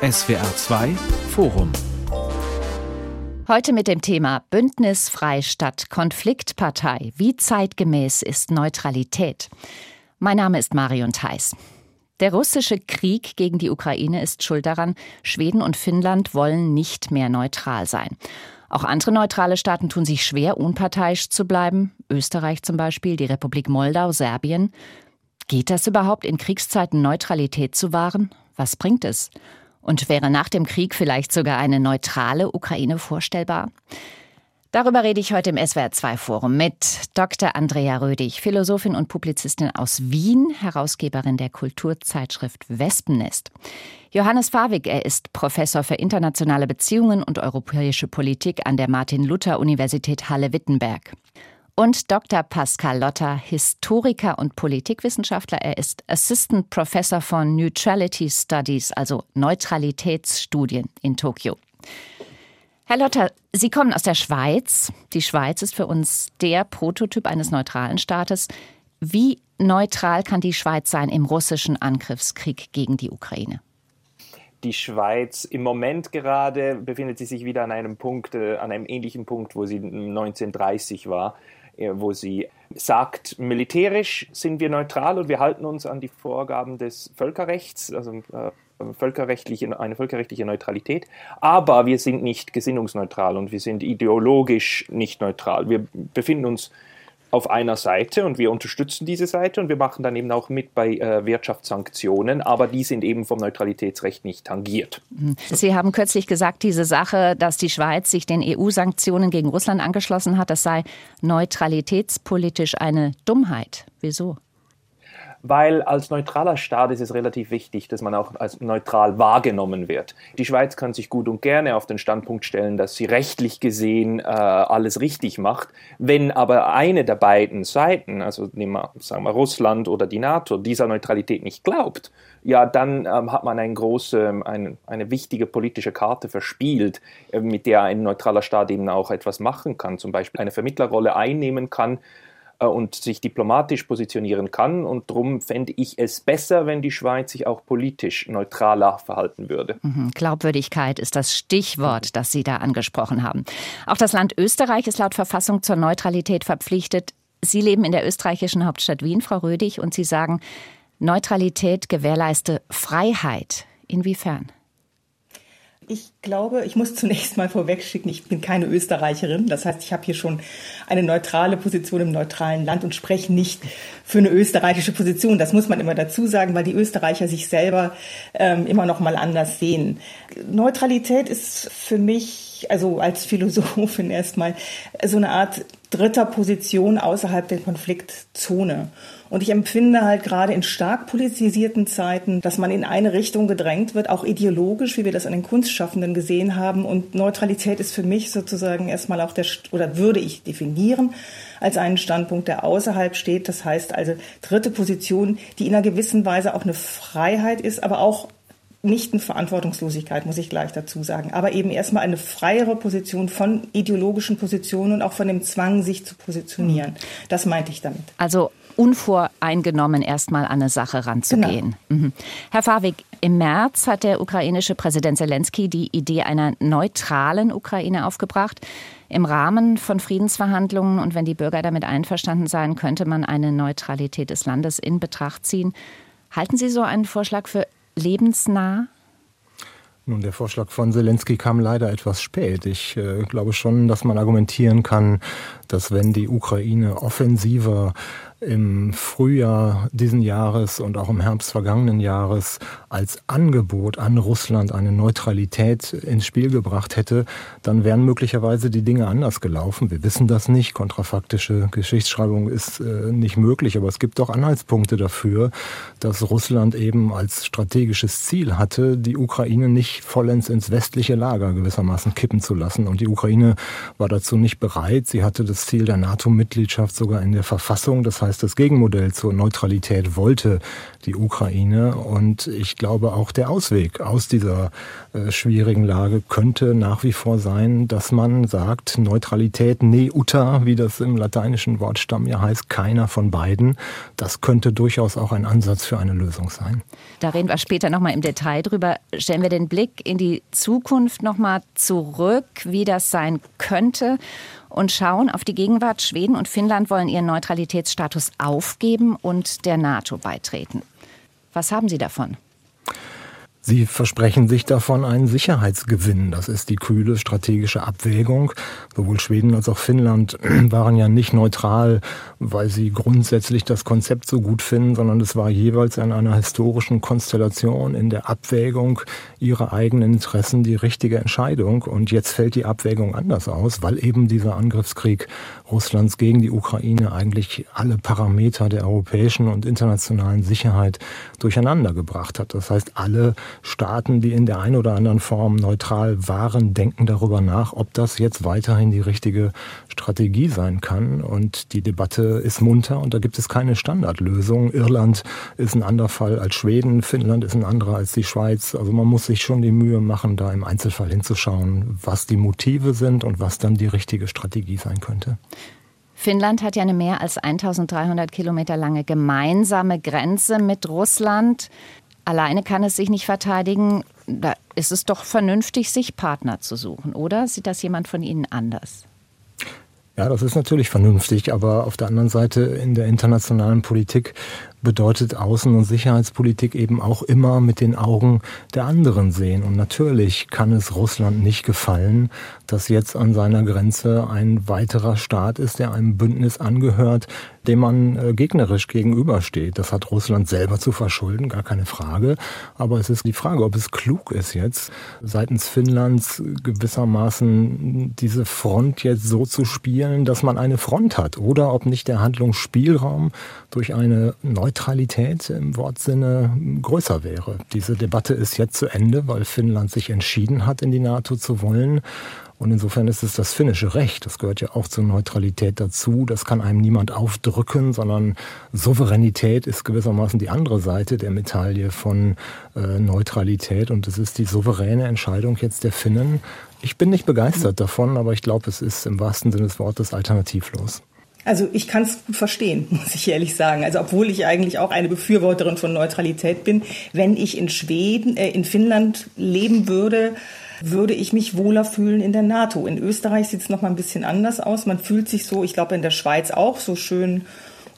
SWR 2 Forum Heute mit dem Thema Bündnis Freistadt Konfliktpartei. Wie zeitgemäß ist Neutralität? Mein Name ist Marion Theis. Der russische Krieg gegen die Ukraine ist schuld daran, Schweden und Finnland wollen nicht mehr neutral sein. Auch andere neutrale Staaten tun sich schwer, unparteiisch zu bleiben. Österreich zum Beispiel, die Republik Moldau, Serbien. Geht das überhaupt in Kriegszeiten Neutralität zu wahren? Was bringt es? Und wäre nach dem Krieg vielleicht sogar eine neutrale Ukraine vorstellbar? Darüber rede ich heute im SWR2-Forum mit Dr. Andrea Rödig, Philosophin und Publizistin aus Wien, Herausgeberin der Kulturzeitschrift Wespennest. Johannes Fawig, er ist Professor für internationale Beziehungen und europäische Politik an der Martin-Luther-Universität Halle-Wittenberg und Dr. Pascal Lotter, Historiker und Politikwissenschaftler. Er ist Assistant Professor von Neutrality Studies, also Neutralitätsstudien in Tokio. Herr Lotter, Sie kommen aus der Schweiz. Die Schweiz ist für uns der Prototyp eines neutralen Staates. Wie neutral kann die Schweiz sein im russischen Angriffskrieg gegen die Ukraine? die Schweiz im Moment gerade befindet sie sich wieder an einem Punkt, äh, an einem ähnlichen Punkt, wo sie 1930 war. Äh, wo sie sagt, militärisch sind wir neutral und wir halten uns an die Vorgaben des Völkerrechts, also äh, völkerrechtliche, eine völkerrechtliche Neutralität, aber wir sind nicht gesinnungsneutral und wir sind ideologisch nicht neutral. Wir befinden uns auf einer Seite und wir unterstützen diese Seite und wir machen dann eben auch mit bei äh, Wirtschaftssanktionen, aber die sind eben vom Neutralitätsrecht nicht tangiert. Mhm. Sie haben kürzlich gesagt, diese Sache, dass die Schweiz sich den EU-Sanktionen gegen Russland angeschlossen hat, das sei neutralitätspolitisch eine Dummheit. Wieso? Weil als neutraler Staat ist es relativ wichtig, dass man auch als neutral wahrgenommen wird. Die Schweiz kann sich gut und gerne auf den Standpunkt stellen, dass sie rechtlich gesehen äh, alles richtig macht. Wenn aber eine der beiden Seiten, also nehmen wir, sagen wir Russland oder die NATO, dieser Neutralität nicht glaubt, ja, dann ähm, hat man eine große, eine, eine wichtige politische Karte verspielt, äh, mit der ein neutraler Staat eben auch etwas machen kann, zum Beispiel eine Vermittlerrolle einnehmen kann und sich diplomatisch positionieren kann. Und darum fände ich es besser, wenn die Schweiz sich auch politisch neutraler verhalten würde. Mhm. Glaubwürdigkeit ist das Stichwort, das Sie da angesprochen haben. Auch das Land Österreich ist laut Verfassung zur Neutralität verpflichtet. Sie leben in der österreichischen Hauptstadt Wien, Frau Rödig, und Sie sagen, Neutralität gewährleiste Freiheit. Inwiefern? Ich glaube, ich muss zunächst mal vorwegschicken, ich bin keine Österreicherin. Das heißt, ich habe hier schon eine neutrale Position im neutralen Land und spreche nicht für eine österreichische Position. Das muss man immer dazu sagen, weil die Österreicher sich selber ähm, immer noch mal anders sehen. Neutralität ist für mich, also als Philosophin erstmal, so eine Art dritter Position außerhalb der Konfliktzone. Und ich empfinde halt gerade in stark politisierten Zeiten, dass man in eine Richtung gedrängt wird, auch ideologisch, wie wir das an den Kunstschaffenden gesehen haben. Und Neutralität ist für mich sozusagen erstmal auch der, oder würde ich definieren, als einen Standpunkt, der außerhalb steht. Das heißt also dritte Position, die in einer gewissen Weise auch eine Freiheit ist, aber auch nicht eine Verantwortungslosigkeit, muss ich gleich dazu sagen, aber eben erstmal eine freiere Position von ideologischen Positionen und auch von dem Zwang, sich zu positionieren. Das meinte ich damit. Also unvoreingenommen erstmal an eine Sache ranzugehen. Genau. Mhm. Herr Fawig, im März hat der ukrainische Präsident Zelensky die Idee einer neutralen Ukraine aufgebracht. Im Rahmen von Friedensverhandlungen und wenn die Bürger damit einverstanden seien, könnte man eine Neutralität des Landes in Betracht ziehen. Halten Sie so einen Vorschlag für lebensnah? Nun, der Vorschlag von Zelensky kam leider etwas spät. Ich äh, glaube schon, dass man argumentieren kann, dass wenn die Ukraine offensiver im Frühjahr diesen Jahres und auch im Herbst vergangenen Jahres als Angebot an Russland eine Neutralität ins Spiel gebracht hätte, dann wären möglicherweise die Dinge anders gelaufen. Wir wissen das nicht. Kontrafaktische Geschichtsschreibung ist äh, nicht möglich, aber es gibt doch Anhaltspunkte dafür, dass Russland eben als strategisches Ziel hatte, die Ukraine nicht vollends ins westliche Lager gewissermaßen kippen zu lassen. Und die Ukraine war dazu nicht bereit. Sie hatte das Ziel der NATO-Mitgliedschaft sogar in der Verfassung. Das heißt, heißt, das Gegenmodell zur Neutralität wollte die Ukraine. Und ich glaube, auch der Ausweg aus dieser äh, schwierigen Lage könnte nach wie vor sein, dass man sagt, Neutralität ne uta, wie das im lateinischen Wortstamm ja heißt, keiner von beiden. Das könnte durchaus auch ein Ansatz für eine Lösung sein. Da reden wir später nochmal im Detail drüber. Stellen wir den Blick in die Zukunft nochmal zurück, wie das sein könnte und schauen auf die Gegenwart. Schweden und Finnland wollen ihren Neutralitätsstatus aufgeben und der NATO beitreten. Was haben Sie davon? Sie versprechen sich davon einen Sicherheitsgewinn. Das ist die kühle strategische Abwägung. Sowohl Schweden als auch Finnland waren ja nicht neutral, weil sie grundsätzlich das Konzept so gut finden, sondern es war jeweils in einer historischen Konstellation in der Abwägung ihrer eigenen Interessen die richtige Entscheidung. Und jetzt fällt die Abwägung anders aus, weil eben dieser Angriffskrieg Russlands gegen die Ukraine eigentlich alle Parameter der europäischen und internationalen Sicherheit durcheinander gebracht hat. Das heißt, alle Staaten, die in der einen oder anderen Form neutral waren, denken darüber nach, ob das jetzt weiterhin die richtige Strategie sein kann. Und die Debatte ist munter und da gibt es keine Standardlösung. Irland ist ein anderer Fall als Schweden, Finnland ist ein anderer als die Schweiz. Also man muss sich schon die Mühe machen, da im Einzelfall hinzuschauen, was die Motive sind und was dann die richtige Strategie sein könnte. Finnland hat ja eine mehr als 1300 Kilometer lange gemeinsame Grenze mit Russland alleine kann es sich nicht verteidigen. Da ist es doch vernünftig, sich Partner zu suchen, oder? Sieht das jemand von Ihnen anders? Ja, das ist natürlich vernünftig, aber auf der anderen Seite in der internationalen Politik bedeutet Außen- und Sicherheitspolitik eben auch immer mit den Augen der anderen sehen. Und natürlich kann es Russland nicht gefallen, dass jetzt an seiner Grenze ein weiterer Staat ist, der einem Bündnis angehört, dem man äh, gegnerisch gegenübersteht. Das hat Russland selber zu verschulden, gar keine Frage. Aber es ist die Frage, ob es klug ist jetzt seitens Finnlands gewissermaßen diese Front jetzt so zu spielen, dass man eine Front hat oder ob nicht der Handlungsspielraum durch eine Neutralität im Wortsinne größer wäre. Diese Debatte ist jetzt zu Ende, weil Finnland sich entschieden hat, in die NATO zu wollen. Und insofern ist es das finnische Recht. Das gehört ja auch zur Neutralität dazu. Das kann einem niemand aufdrücken, sondern Souveränität ist gewissermaßen die andere Seite der Medaille von äh, Neutralität. Und es ist die souveräne Entscheidung jetzt der Finnen. Ich bin nicht begeistert davon, aber ich glaube, es ist im wahrsten Sinne des Wortes alternativlos. Also ich kann es gut verstehen, muss ich ehrlich sagen. Also obwohl ich eigentlich auch eine Befürworterin von Neutralität bin, wenn ich in Schweden, äh, in Finnland leben würde, würde ich mich wohler fühlen in der NATO. In Österreich sieht es noch mal ein bisschen anders aus. Man fühlt sich so, ich glaube in der Schweiz auch so schön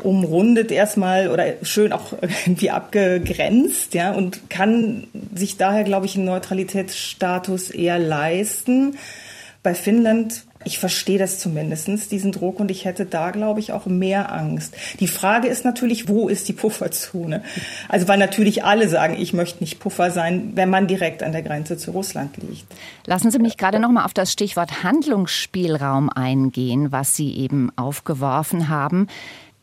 umrundet erstmal oder schön auch irgendwie abgegrenzt, ja, und kann sich daher, glaube ich, einen Neutralitätsstatus eher leisten. Bei Finnland ich verstehe das zumindestens diesen Druck, und ich hätte da, glaube ich, auch mehr Angst. Die Frage ist natürlich, wo ist die Pufferzone? Also, weil natürlich alle sagen, ich möchte nicht Puffer sein, wenn man direkt an der Grenze zu Russland liegt. Lassen Sie mich gerade noch mal auf das Stichwort Handlungsspielraum eingehen, was Sie eben aufgeworfen haben.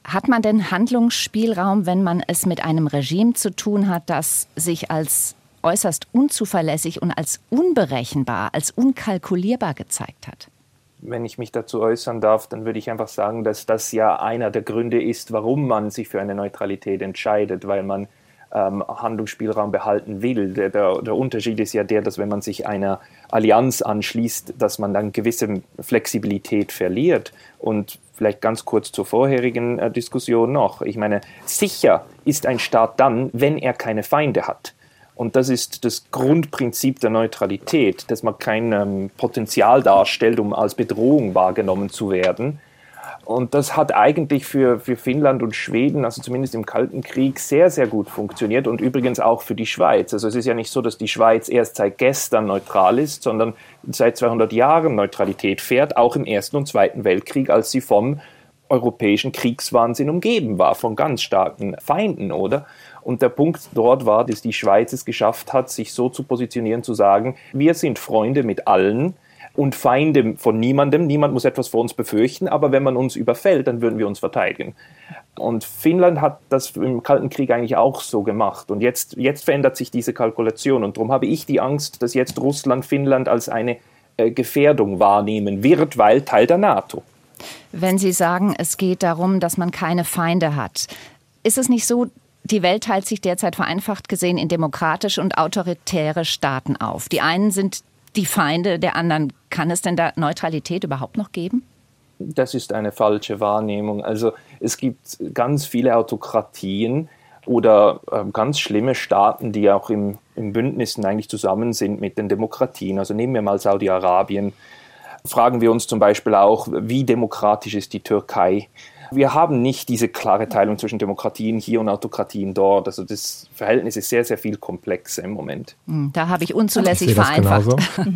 Hat man denn Handlungsspielraum, wenn man es mit einem Regime zu tun hat, das sich als äußerst unzuverlässig und als unberechenbar, als unkalkulierbar gezeigt hat? Wenn ich mich dazu äußern darf, dann würde ich einfach sagen, dass das ja einer der Gründe ist, warum man sich für eine Neutralität entscheidet, weil man ähm, Handlungsspielraum behalten will. Der, der, der, Unterschied ist ja der, dass wenn man sich einer Allianz anschließt, dass man dann gewisse Flexibilität verliert. Und vielleicht ganz kurz zur vorherigen äh, Diskussion noch. Ich meine, sicher ist ein Staat dann, wenn er keine Feinde hat. Und das ist das Grundprinzip der Neutralität, dass man kein ähm, Potenzial darstellt, um als Bedrohung wahrgenommen zu werden. Und das hat eigentlich für, für Finnland und Schweden, also zumindest im Kalten Krieg, sehr, sehr gut funktioniert und übrigens auch für die Schweiz. Also es ist ja nicht so, dass die Schweiz erst seit gestern neutral ist, sondern seit 200 Jahren Neutralität fährt, auch im Ersten und Zweiten Weltkrieg, als sie vom europäischen Kriegswahnsinn umgeben war, von ganz starken Feinden, oder? Und der Punkt dort war, dass die Schweiz es geschafft hat, sich so zu positionieren, zu sagen, wir sind Freunde mit allen und Feinde von niemandem. Niemand muss etwas vor uns befürchten, aber wenn man uns überfällt, dann würden wir uns verteidigen. Und Finnland hat das im Kalten Krieg eigentlich auch so gemacht. Und jetzt, jetzt verändert sich diese Kalkulation. Und darum habe ich die Angst, dass jetzt Russland Finnland als eine äh, Gefährdung wahrnehmen wird, weil Teil der NATO. Wenn Sie sagen, es geht darum, dass man keine Feinde hat, ist es nicht so, die Welt teilt sich derzeit vereinfacht gesehen in demokratische und autoritäre Staaten auf. Die einen sind die Feinde der anderen. Kann es denn da Neutralität überhaupt noch geben? Das ist eine falsche Wahrnehmung. Also es gibt ganz viele Autokratien oder äh, ganz schlimme Staaten, die auch im, im Bündnissen eigentlich zusammen sind mit den Demokratien. Also nehmen wir mal Saudi-Arabien. Fragen wir uns zum Beispiel auch, wie demokratisch ist die Türkei? Wir haben nicht diese klare Teilung zwischen Demokratien hier und Autokratien dort. Also das Verhältnis ist sehr, sehr viel komplexer im Moment. Hm, da habe ich unzulässig ich vereinfacht.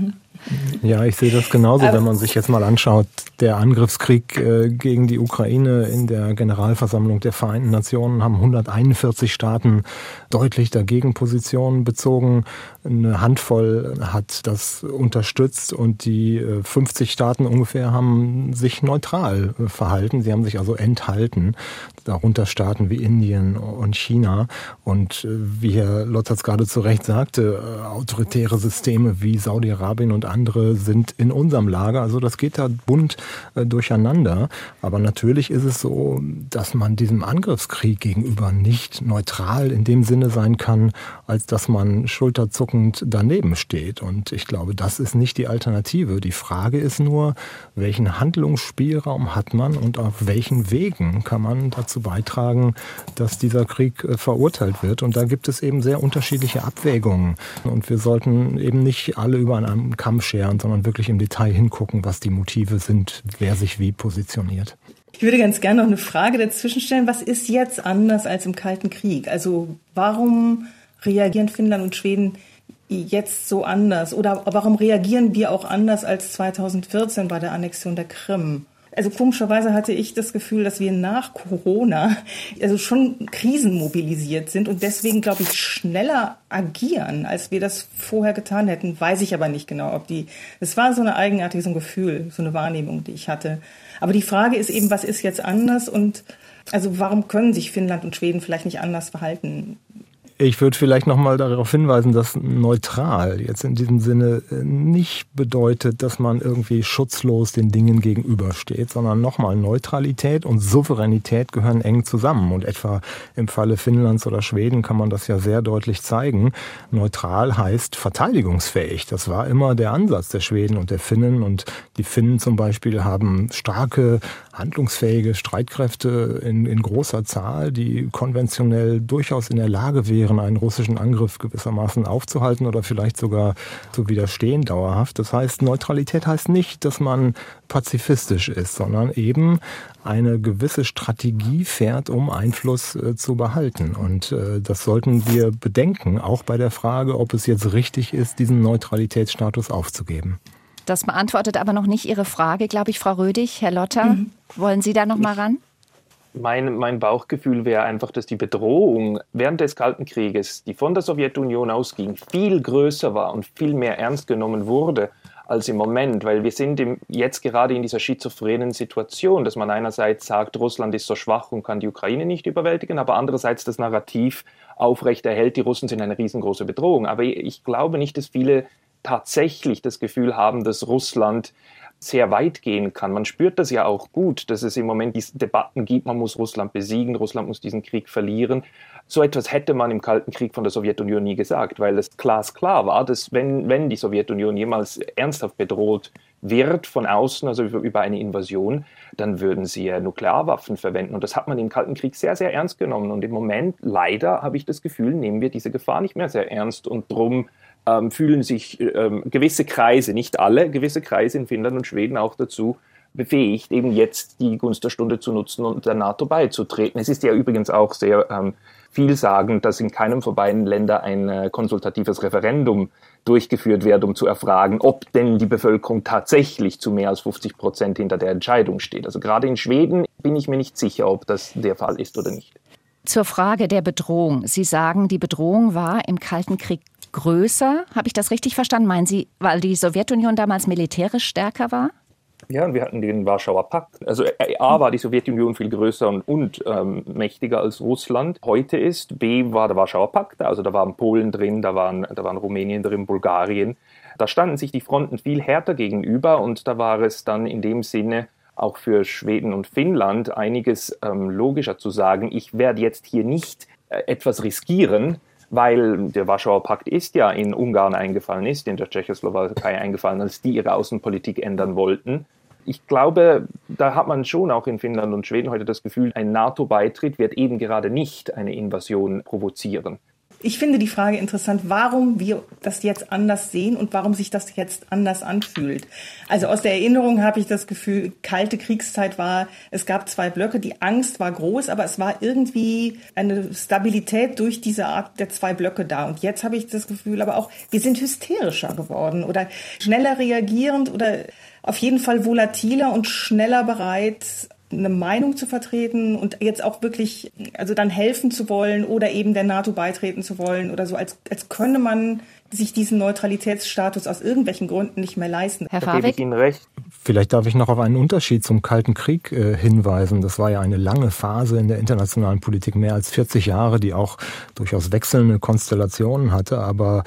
Ja, ich sehe das genauso, wenn man sich jetzt mal anschaut, der Angriffskrieg äh, gegen die Ukraine in der Generalversammlung der Vereinten Nationen haben 141 Staaten deutlich dagegen Positionen bezogen. Eine Handvoll hat das unterstützt und die 50 äh, Staaten ungefähr haben sich neutral äh, verhalten. Sie haben sich also enthalten, darunter Staaten wie Indien und China. Und wie Herr Lotz gerade zu Recht sagte, autoritäre Systeme wie Saudi-Arabien und andere sind in unserem Lager. Also das geht da bunt äh, durcheinander. Aber natürlich ist es so, dass man diesem Angriffskrieg gegenüber nicht neutral in dem Sinne sein kann, als dass man schulterzuckend daneben steht. Und ich glaube, das ist nicht die Alternative. Die Frage ist nur, welchen Handlungsspielraum hat man und auf welchen Wegen kann man dazu beitragen, dass dieser Krieg äh, verurteilt wird. Und da gibt es eben sehr unterschiedliche Abwägungen. Und wir sollten eben nicht alle über einen Kamm scheren, sondern wirklich im Detail hingucken, was die Motive sind, wer sich wie positioniert. Ich würde ganz gerne noch eine Frage dazwischen stellen. Was ist jetzt anders als im Kalten Krieg? Also warum reagieren Finnland und Schweden jetzt so anders? Oder warum reagieren wir auch anders als 2014 bei der Annexion der Krim? Also komischerweise hatte ich das Gefühl, dass wir nach Corona also schon krisenmobilisiert sind und deswegen, glaube ich, schneller agieren, als wir das vorher getan hätten. Weiß ich aber nicht genau, ob die, es war so eine eigenartige, so ein Gefühl, so eine Wahrnehmung, die ich hatte. Aber die Frage ist eben, was ist jetzt anders und also warum können sich Finnland und Schweden vielleicht nicht anders verhalten? Ich würde vielleicht nochmal darauf hinweisen, dass neutral jetzt in diesem Sinne äh, nicht bedeutet, dass man irgendwie schutzlos den Dingen gegenübersteht, sondern nochmal Neutralität und Souveränität gehören eng zusammen. Und etwa im Falle Finnlands oder Schweden kann man das ja sehr deutlich zeigen. Neutral heißt verteidigungsfähig. Das war immer der Ansatz der Schweden und der Finnen. Und die Finnen zum Beispiel haben starke, handlungsfähige Streitkräfte in, in großer Zahl, die konventionell durchaus in der Lage wären, einen russischen Angriff gewissermaßen aufzuhalten oder vielleicht sogar zu widerstehen dauerhaft. Das heißt, Neutralität heißt nicht, dass man pazifistisch ist, sondern eben eine gewisse Strategie fährt, um Einfluss äh, zu behalten. Und äh, das sollten wir bedenken, auch bei der Frage, ob es jetzt richtig ist, diesen Neutralitätsstatus aufzugeben. Das beantwortet aber noch nicht Ihre Frage, glaube ich, Frau Rödig. Herr Lotter, mhm. wollen Sie da noch mal ran? mein, mein Bauchgefühl wäre einfach, dass die Bedrohung während des Kalten Krieges, die von der Sowjetunion ausging, viel größer war und viel mehr ernst genommen wurde als im Moment, weil wir sind im, jetzt gerade in dieser schizophrenen Situation, dass man einerseits sagt, Russland ist so schwach und kann die Ukraine nicht überwältigen, aber andererseits das Narrativ aufrechterhält, die Russen sind eine riesengroße Bedrohung. Aber ich glaube nicht, dass viele tatsächlich das Gefühl haben, dass Russland sehr weit gehen kann. Man spürt das ja auch gut, dass es im Moment diese Debatten gibt, man muss Russland besiegen, Russland muss diesen Krieg verlieren. So etwas hätte man im Kalten Krieg von der Sowjetunion nie gesagt, weil es glasklar war, dass wenn, wenn die Sowjetunion jemals ernsthaft bedroht wird von außen, also über eine Invasion, dann würden sie ja Nuklearwaffen verwenden. Und das hat man im Kalten Krieg sehr, sehr ernst genommen. Und im Moment, leider, habe ich das Gefühl, nehmen wir diese Gefahr nicht mehr sehr ernst. Und drum ähm, fühlen sich ähm, gewisse Kreise, nicht alle, gewisse Kreise in Finnland und Schweden auch dazu befähigt, eben jetzt die Gunst der Stunde zu nutzen und der NATO beizutreten. Es ist ja übrigens auch sehr ähm, vielsagend, dass in keinem von beiden Ländern ein äh, konsultatives Referendum durchgeführt wird, um zu erfragen, ob denn die Bevölkerung tatsächlich zu mehr als 50 Prozent hinter der Entscheidung steht. Also gerade in Schweden bin ich mir nicht sicher, ob das der Fall ist oder nicht. Zur Frage der Bedrohung. Sie sagen, die Bedrohung war im Kalten Krieg größer. Habe ich das richtig verstanden? Meinen Sie, weil die Sowjetunion damals militärisch stärker war? Ja, und wir hatten den Warschauer Pakt. Also äh, A war die Sowjetunion viel größer und, und ähm, mächtiger als Russland heute ist. B war der Warschauer Pakt, also da waren Polen drin, da waren, da waren Rumänien drin, Bulgarien. Da standen sich die Fronten viel härter gegenüber und da war es dann in dem Sinne auch für Schweden und Finnland einiges ähm, logischer zu sagen, ich werde jetzt hier nicht äh, etwas riskieren, weil der Warschauer Pakt ist ja in Ungarn eingefallen, ist in der Tschechoslowakei eingefallen, als die ihre Außenpolitik ändern wollten. Ich glaube, da hat man schon auch in Finnland und Schweden heute das Gefühl, ein NATO-Beitritt wird eben gerade nicht eine Invasion provozieren. Ich finde die Frage interessant, warum wir das jetzt anders sehen und warum sich das jetzt anders anfühlt. Also aus der Erinnerung habe ich das Gefühl, kalte Kriegszeit war, es gab zwei Blöcke, die Angst war groß, aber es war irgendwie eine Stabilität durch diese Art der zwei Blöcke da. Und jetzt habe ich das Gefühl, aber auch, wir sind hysterischer geworden oder schneller reagierend oder auf jeden Fall volatiler und schneller bereit, eine Meinung zu vertreten und jetzt auch wirklich, also dann helfen zu wollen oder eben der NATO beitreten zu wollen oder so, als, als könne man sich diesen Neutralitätsstatus aus irgendwelchen Gründen nicht mehr leisten. Herr Fahrweg? Ihnen recht. Vielleicht darf ich noch auf einen Unterschied zum Kalten Krieg äh, hinweisen. Das war ja eine lange Phase in der internationalen Politik, mehr als 40 Jahre, die auch durchaus wechselnde Konstellationen hatte. Aber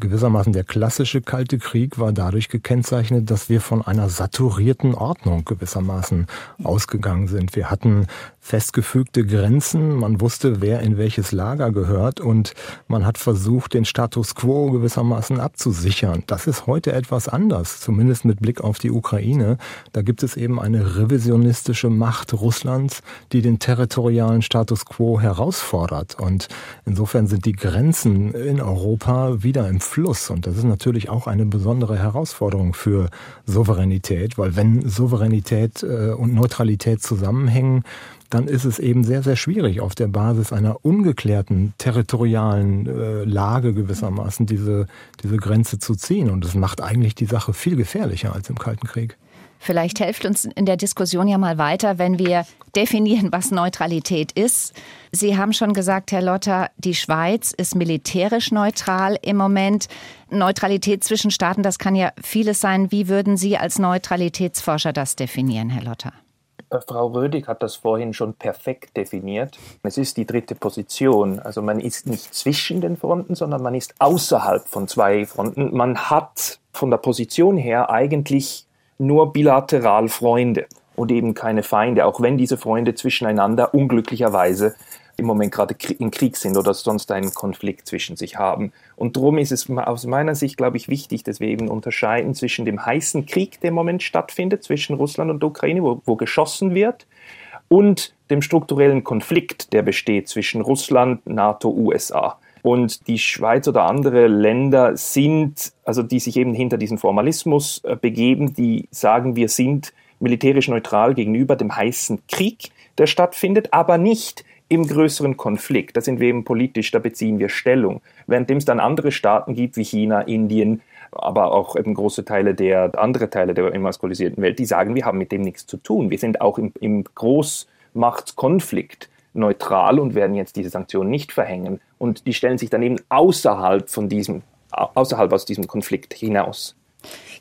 gewissermaßen der klassische Kalte Krieg war dadurch gekennzeichnet, dass wir von einer saturierten Ordnung gewissermaßen ausgegangen sind. Wir hatten festgefügte Grenzen, man wusste, wer in welches Lager gehört und man hat versucht, den Status quo gewissermaßen abzusichern. Das ist heute etwas anders, zumindest mit Blick auf die Ukraine. Da gibt es eben eine revisionistische Macht Russlands, die den territorialen Status quo herausfordert. Und insofern sind die Grenzen in Europa wieder im Fluss. Und das ist natürlich auch eine besondere Herausforderung für Souveränität, weil wenn Souveränität äh, und Neutralität zusammenhängen, dann ist es eben sehr, sehr schwierig, auf der Basis einer ungeklärten territorialen äh, Lage gewissermaßen diese, diese Grenze zu ziehen. Und das macht eigentlich die Sache viel gefährlicher als im Kalten Krieg. Vielleicht hilft uns in der Diskussion ja mal weiter, wenn wir definieren, was Neutralität ist. Sie haben schon gesagt, Herr Lotter, die Schweiz ist militärisch neutral im Moment. Neutralität zwischen Staaten, das kann ja vieles sein. Wie würden Sie als Neutralitätsforscher das definieren, Herr Lotter? Äh, Frau Rödig hat das vorhin schon perfekt definiert. Es ist die dritte Position. Also man ist nicht zwischen den Fronten, sondern man ist außerhalb von zwei Fronten. Man hat von der Position her eigentlich nur bilateral Freunde und eben keine Feinde, auch wenn diese Freunde zwischeneinander unglücklicherweise im Moment gerade in Krieg sind oder sonst einen Konflikt zwischen sich haben. Und darum ist es aus meiner Sicht, glaube ich, wichtig, dass wir eben unterscheiden zwischen dem heißen Krieg, der im Moment stattfindet, zwischen Russland und Ukraine, wo, wo geschossen wird, und dem strukturellen Konflikt, der besteht zwischen Russland, NATO, USA. Und die Schweiz oder andere Länder sind, also die sich eben hinter diesen Formalismus äh, begeben, die sagen, wir sind militärisch neutral gegenüber dem heißen Krieg, der stattfindet, aber nicht im größeren Konflikt, da sind wir eben politisch, da beziehen wir Stellung. Währenddem es dann andere Staaten gibt wie China, Indien, aber auch eben große Teile der, andere Teile der emaskulisierten Welt, die sagen, wir haben mit dem nichts zu tun. Wir sind auch im, im Großmachtskonflikt neutral und werden jetzt diese Sanktionen nicht verhängen. Und die stellen sich dann eben außerhalb von diesem, außerhalb aus diesem Konflikt hinaus.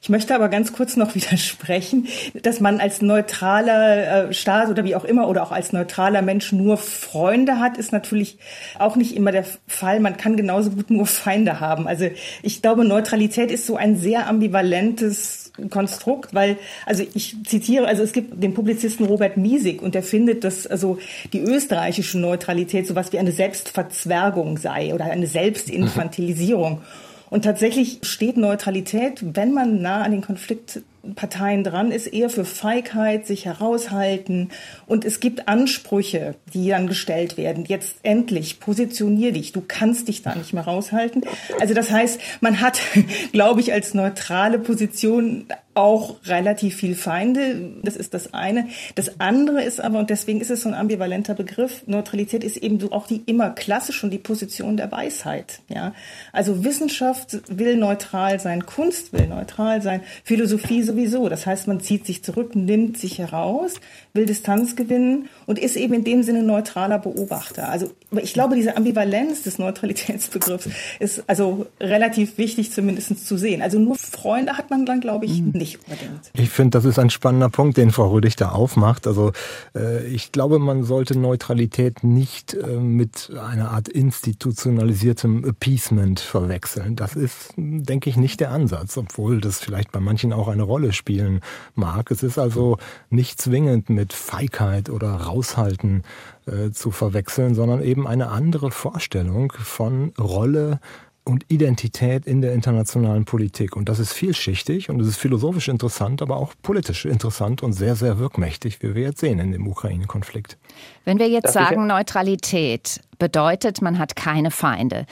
Ich möchte aber ganz kurz noch widersprechen, dass man als neutraler äh, Staat oder wie auch immer oder auch als neutraler Mensch nur Freunde hat, ist natürlich auch nicht immer der Fall. Man kann genauso gut nur Feinde haben. Also ich glaube, Neutralität ist so ein sehr ambivalentes Konstrukt, weil, also ich zitiere, also es gibt den Publizisten Robert Miesig und der findet, dass also die österreichische Neutralität sowas wie eine Selbstverzwergung sei oder eine Selbstinfantilisierung. Und tatsächlich steht Neutralität, wenn man nah an den Konfliktparteien dran ist, eher für Feigheit, sich heraushalten. Und es gibt Ansprüche, die dann gestellt werden. Jetzt endlich, positionier dich. Du kannst dich da nicht mehr raushalten. Also das heißt, man hat, glaube ich, als neutrale Position auch relativ viel Feinde. Das ist das eine. Das andere ist aber, und deswegen ist es so ein ambivalenter Begriff, Neutralität ist eben auch die immer klassisch und die Position der Weisheit. Ja, also Wissenschaft will neutral sein, Kunst will neutral sein, Philosophie sowieso. Das heißt, man zieht sich zurück, nimmt sich heraus, will Distanz gewinnen und ist eben in dem Sinne neutraler Beobachter. Also ich glaube, diese Ambivalenz des Neutralitätsbegriffs ist also relativ wichtig zumindest zu sehen. Also nur Freunde hat man dann, glaube ich, mhm. nicht unbedingt. Ich finde, das ist ein spannender Punkt, den Frau Rüdig da aufmacht. Also äh, ich glaube, man sollte Neutralität nicht äh, mit einer Art institutionalisiertem Appeasement verwechseln. Das ist, denke ich, nicht der Ansatz, obwohl das vielleicht bei manchen auch eine Rolle spielen mag. Es ist also nicht zwingend mit Feigheit oder Raushalten äh, zu verwechseln, sondern eben eine andere Vorstellung von Rolle und Identität in der internationalen Politik. Und das ist vielschichtig und es ist philosophisch interessant, aber auch politisch interessant und sehr, sehr wirkmächtig, wie wir jetzt sehen in dem Ukraine-Konflikt. Wenn wir jetzt Darf sagen, Neutralität bedeutet, man hat keine Feinde,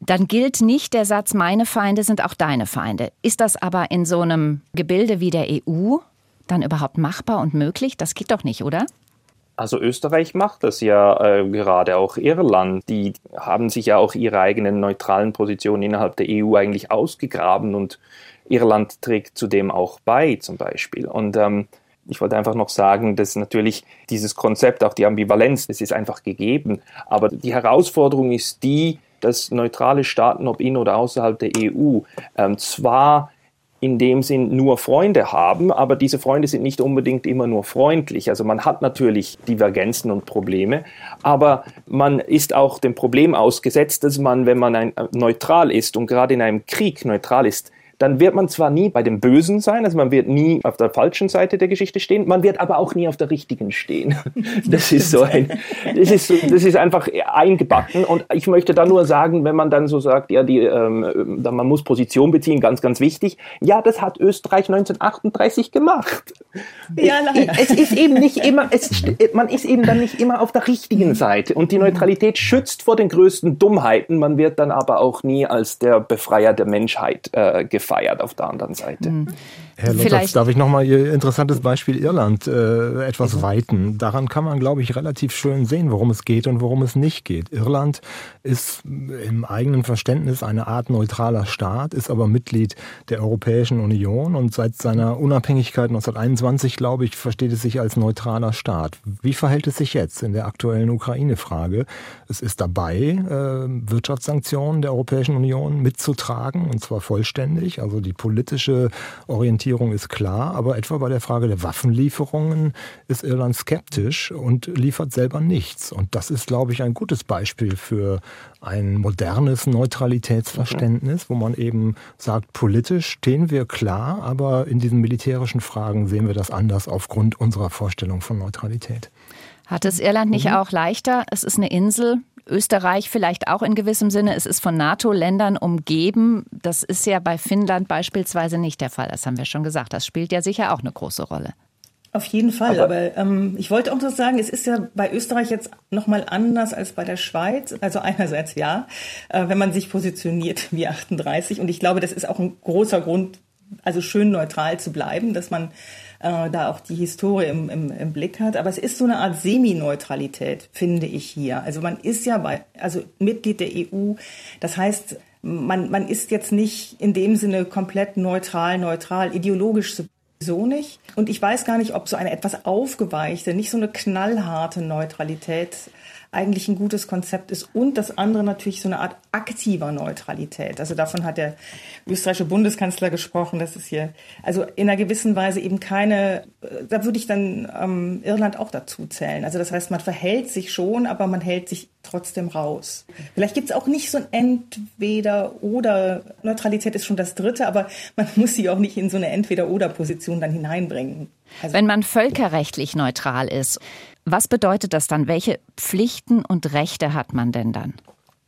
dann gilt nicht der Satz, meine Feinde sind auch deine Feinde. Ist das aber in so einem Gebilde wie der EU dann überhaupt machbar und möglich? Das geht doch nicht, oder? Also Österreich macht das ja äh, gerade auch Irland. Die haben sich ja auch ihre eigenen neutralen Positionen innerhalb der EU eigentlich ausgegraben und Irland trägt zudem auch bei zum Beispiel. Und ähm, ich wollte einfach noch sagen, dass natürlich dieses Konzept, auch die Ambivalenz, das ist einfach gegeben. Aber die Herausforderung ist die, dass neutrale Staaten, ob in oder außerhalb der EU, ähm, zwar in dem Sinn nur Freunde haben, aber diese Freunde sind nicht unbedingt immer nur freundlich. Also man hat natürlich Divergenzen und Probleme, aber man ist auch dem Problem ausgesetzt, dass man, wenn man ein, neutral ist und gerade in einem Krieg neutral ist, dann wird man zwar nie bei dem Bösen sein, also man wird nie auf der falschen Seite der Geschichte stehen, man wird aber auch nie auf der richtigen stehen. Das ist so ein, das ist, das ist einfach eingebacken und ich möchte da nur sagen, wenn man dann so sagt, ja, die, ähm, man muss Position beziehen, ganz, ganz wichtig. Ja, das hat Österreich 1938 gemacht. Ja, leider. Es ist eben nicht immer, es, man ist eben dann nicht immer auf der richtigen Seite und die Neutralität schützt vor den größten Dummheiten, man wird dann aber auch nie als der Befreier der Menschheit äh, gefeiert gefeiert auf der anderen Seite. Mhm. Herr Lottertz, darf ich nochmal Ihr interessantes Beispiel Irland äh, etwas mhm. weiten? Daran kann man, glaube ich, relativ schön sehen, worum es geht und worum es nicht geht. Irland ist im eigenen Verständnis eine Art neutraler Staat, ist aber Mitglied der Europäischen Union und seit seiner Unabhängigkeit 1921, glaube ich, versteht es sich als neutraler Staat. Wie verhält es sich jetzt in der aktuellen Ukraine-Frage? Es ist dabei, äh, Wirtschaftssanktionen der Europäischen Union mitzutragen, und zwar vollständig. Also die politische Orientierung Orientierung ist klar, aber etwa bei der Frage der Waffenlieferungen ist Irland skeptisch und liefert selber nichts. Und das ist, glaube ich, ein gutes Beispiel für ein modernes Neutralitätsverständnis, wo man eben sagt, politisch stehen wir klar, aber in diesen militärischen Fragen sehen wir das anders aufgrund unserer Vorstellung von Neutralität. Hat es Irland nicht mhm. auch leichter? Es ist eine Insel, Österreich vielleicht auch in gewissem Sinne. Es ist von NATO-Ländern umgeben. Das ist ja bei Finnland beispielsweise nicht der Fall. Das haben wir schon gesagt. Das spielt ja sicher auch eine große Rolle. Auf jeden Fall, aber, aber ähm, ich wollte auch noch sagen, es ist ja bei Österreich jetzt nochmal anders als bei der Schweiz. Also einerseits ja, äh, wenn man sich positioniert wie 38 und ich glaube, das ist auch ein großer Grund, also schön neutral zu bleiben, dass man äh, da auch die Historie im, im, im Blick hat. Aber es ist so eine Art Semi-Neutralität, finde ich hier. Also man ist ja bei, also Mitglied der EU. Das heißt, man, man ist jetzt nicht in dem Sinne komplett neutral, neutral, ideologisch so nicht. Und ich weiß gar nicht, ob so eine etwas aufgeweichte, nicht so eine knallharte Neutralität eigentlich ein gutes Konzept ist. Und das andere natürlich so eine Art aktiver Neutralität. Also davon hat der österreichische Bundeskanzler gesprochen, dass es hier, also in einer gewissen Weise eben keine, da würde ich dann ähm, Irland auch dazu zählen. Also das heißt, man verhält sich schon, aber man hält sich trotzdem raus. Vielleicht gibt es auch nicht so ein Entweder oder Neutralität ist schon das Dritte, aber man muss sie auch nicht in so eine Entweder-oder-Position dann hineinbringen. Also Wenn man völkerrechtlich neutral ist, was bedeutet das dann? Welche Pflichten und Rechte hat man denn dann?